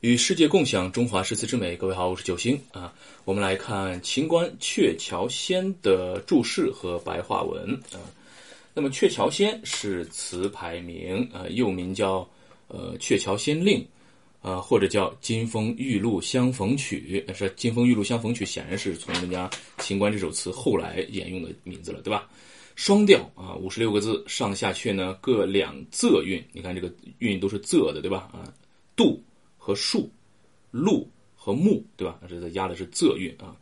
与世界共享中华诗词之美。各位好，我是九星啊。我们来看秦观《鹊桥仙》的注释和白话文啊。那么《鹊桥仙》是词牌名啊，又名叫呃《鹊桥仙令》啊，或者叫《金风玉露相逢曲》。是《金风玉露相逢曲》，显然是从人家秦观这首词后来沿用的名字了，对吧？双调啊，五十六个字，上下阙呢各两仄韵。你看这个韵都是仄的，对吧？啊，和树、鹿和木，对吧？这压的是仄韵啊。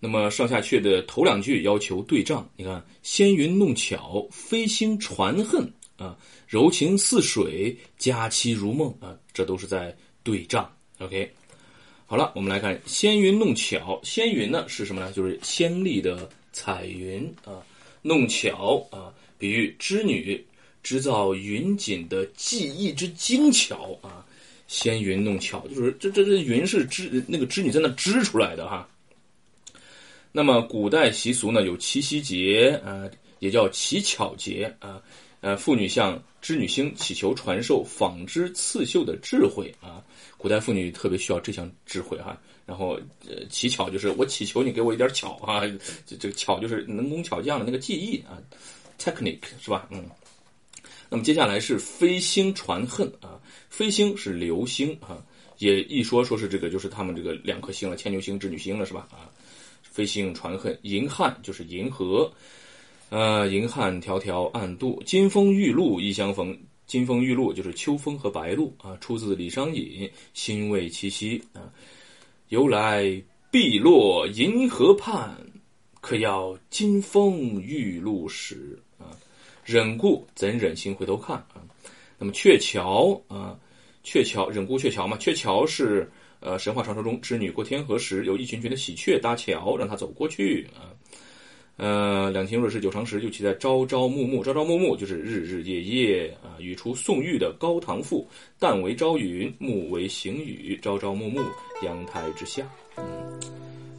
那么上下阙的头两句要求对仗。你看，纤云弄巧，飞星传恨啊，柔情似水，佳期如梦啊，这都是在对仗。OK，好了，我们来看纤云弄巧。纤云呢是什么呢？就是鲜丽的彩云啊。弄巧啊，比喻织女织造云锦的技艺之精巧啊。纤云弄巧，就是这这这云是织那个织女在那织出来的哈。那么古代习俗呢，有七夕节啊，也叫乞巧节啊，呃，妇女向织女星祈求传授纺织刺绣的智慧啊。古代妇女特别需要这项智慧哈。然后呃，乞巧就是我祈求你给我一点巧啊，这这个巧就是能工巧匠的那个技艺啊，technique 是吧？嗯。那么接下来是飞星传恨啊，飞星是流星啊，也一说说是这个就是他们这个两颗星了，牵牛星、织女星了是吧？啊，飞星传恨，银汉就是银河，呃，银汉迢迢暗度，金风玉露一相逢，金风玉露就是秋风和白露啊，出自李商隐《辛未七夕》啊，由来碧落银河畔，可要金风玉露时。忍顾怎忍心回头看啊？那么鹊桥啊，鹊桥忍顾鹊桥嘛？鹊桥是呃神话传说中织女过天河时，有一群群的喜鹊搭桥，让她走过去啊。呃，两情若是久长时，又岂在朝朝暮暮？朝朝暮暮就是日日夜夜啊。语出宋玉的《高唐赋》，旦为朝云，暮为行雨，朝朝暮暮，阳台之下。嗯，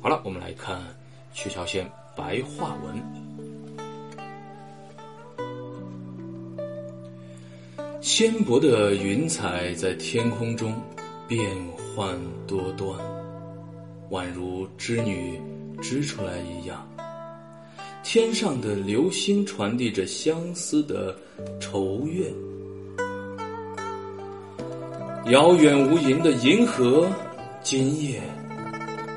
好了，我们来看《鹊桥仙》白话文。纤薄的云彩在天空中变幻多端，宛如织女织出来一样。天上的流星传递着相思的愁怨，遥远无垠的银河，今夜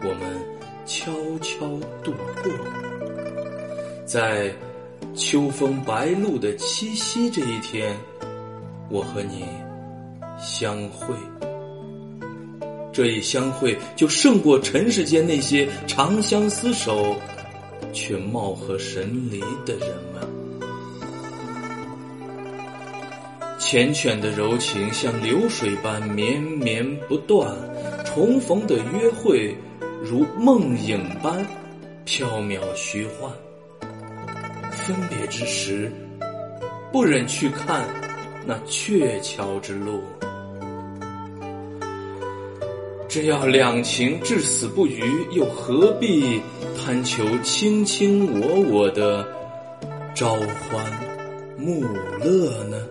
我们悄悄度过，在秋风白露的七夕这一天。我和你相会，这一相会就胜过尘世间那些长相厮守却貌合神离的人们。缱绻的柔情像流水般绵绵不断，重逢的约会如梦影般缥缈虚幻。分别之时，不忍去看。那鹊桥之路，只要两情至死不渝，又何必贪求卿卿我我的朝欢暮乐呢？